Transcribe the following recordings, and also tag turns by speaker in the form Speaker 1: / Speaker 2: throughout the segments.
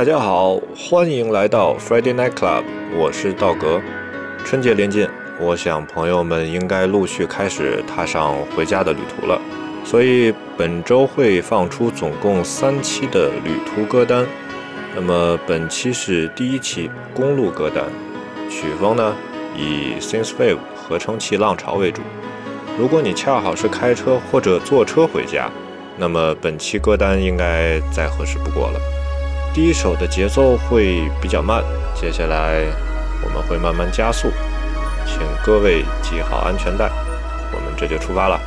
Speaker 1: 大家好，欢迎来到 Friday Night Club，我是道格。春节临近，我想朋友们应该陆续开始踏上回家的旅途了，所以本周会放出总共三期的旅途歌单。那么本期是第一期公路歌单，曲风呢以 Synthwave 合成器浪潮为主。如果你恰好是开车或者坐车回家，那么本期歌单应该再合适不过了。第一首的节奏会比较慢，接下来我们会慢慢加速，请各位系好安全带，我们这就出发了。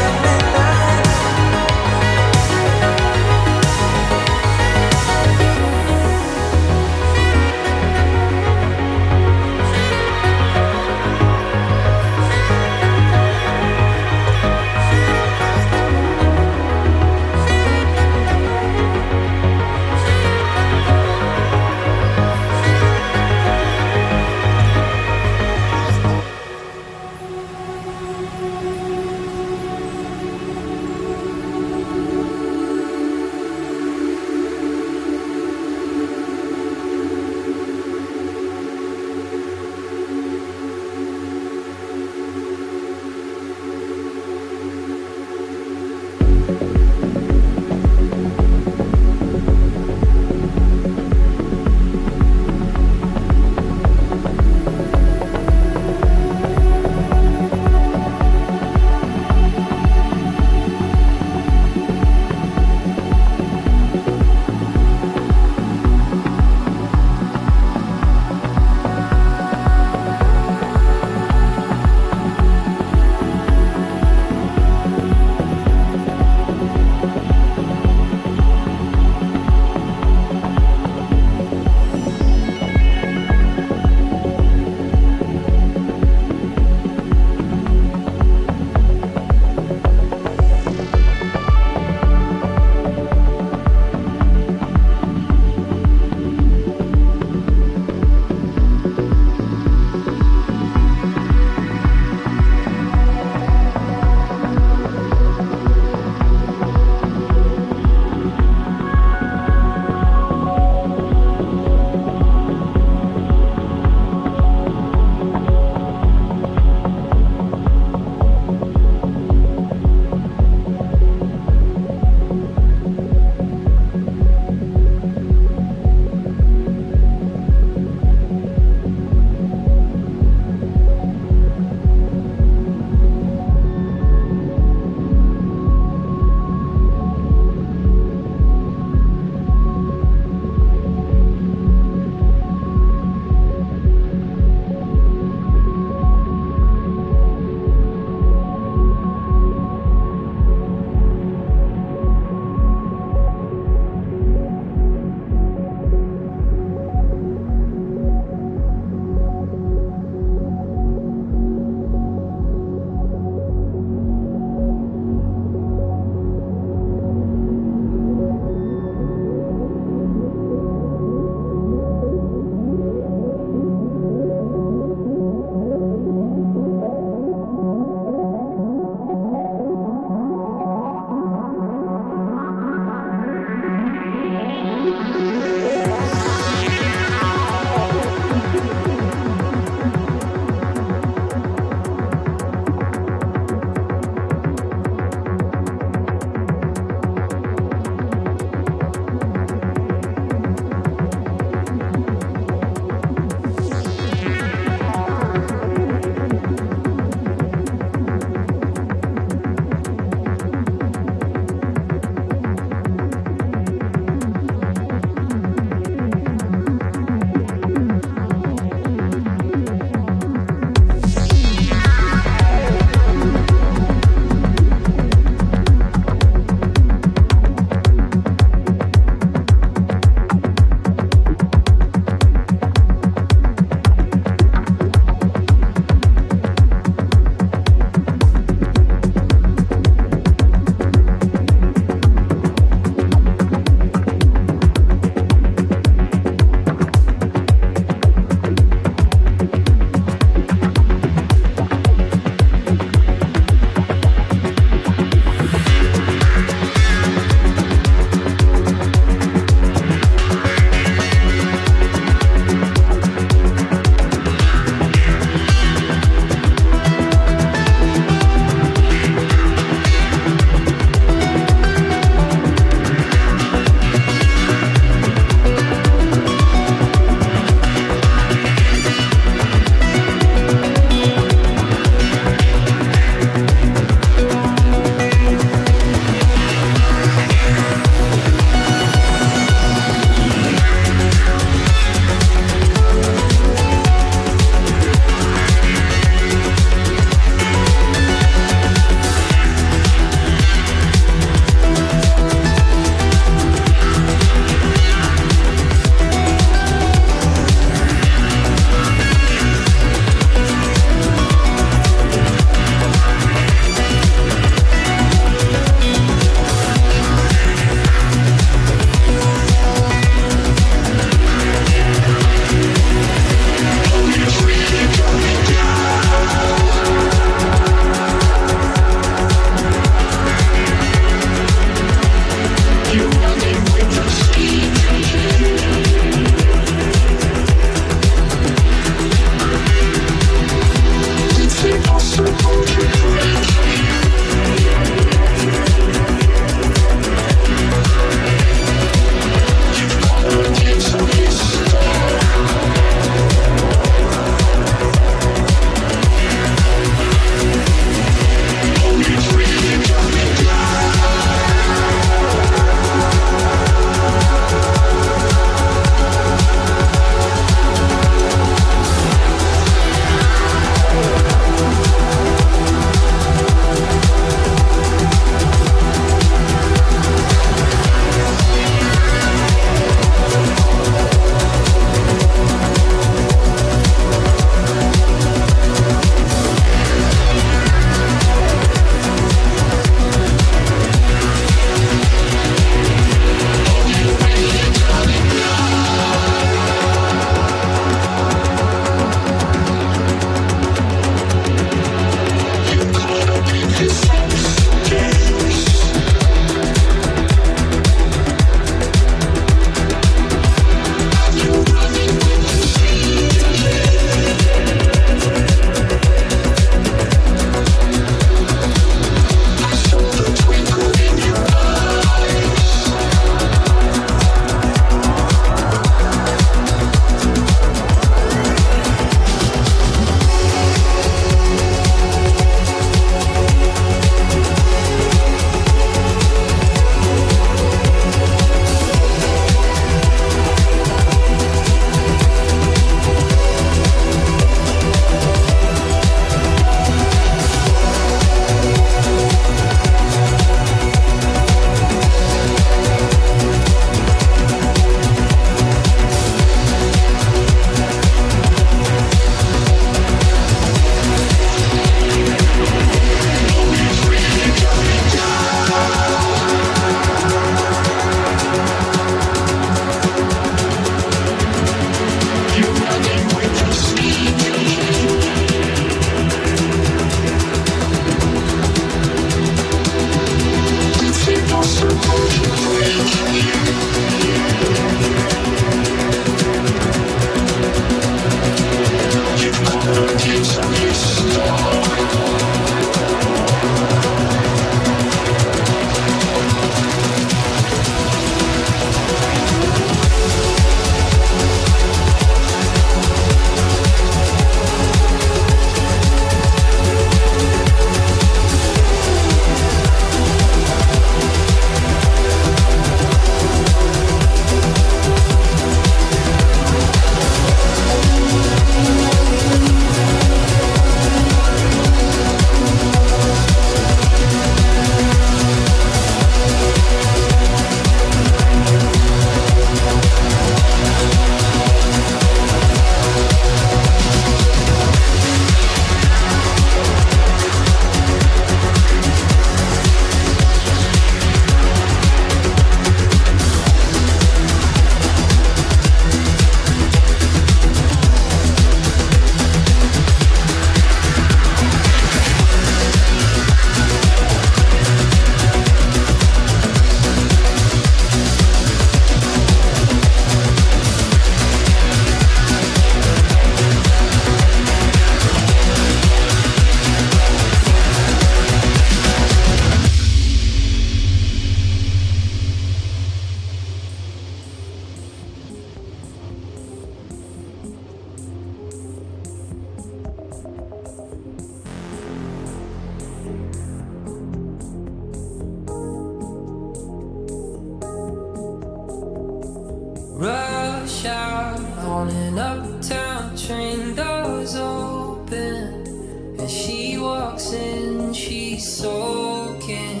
Speaker 2: boxing, she's soaking.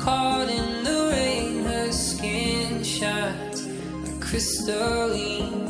Speaker 2: Caught in the rain, her skin shines like crystalline.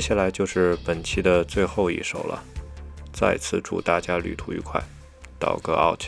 Speaker 2: 接下来就是本期的最后一首了。再次祝大家旅途愉快倒哥 out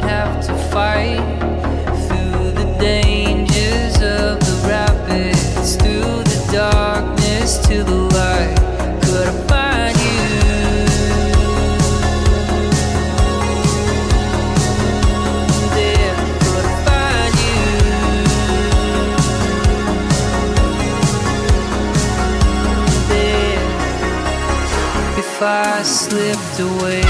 Speaker 3: have to fight through the dangers of the rapids, through the darkness to the light. Could I find you? There, could I find you? There, if I slipped away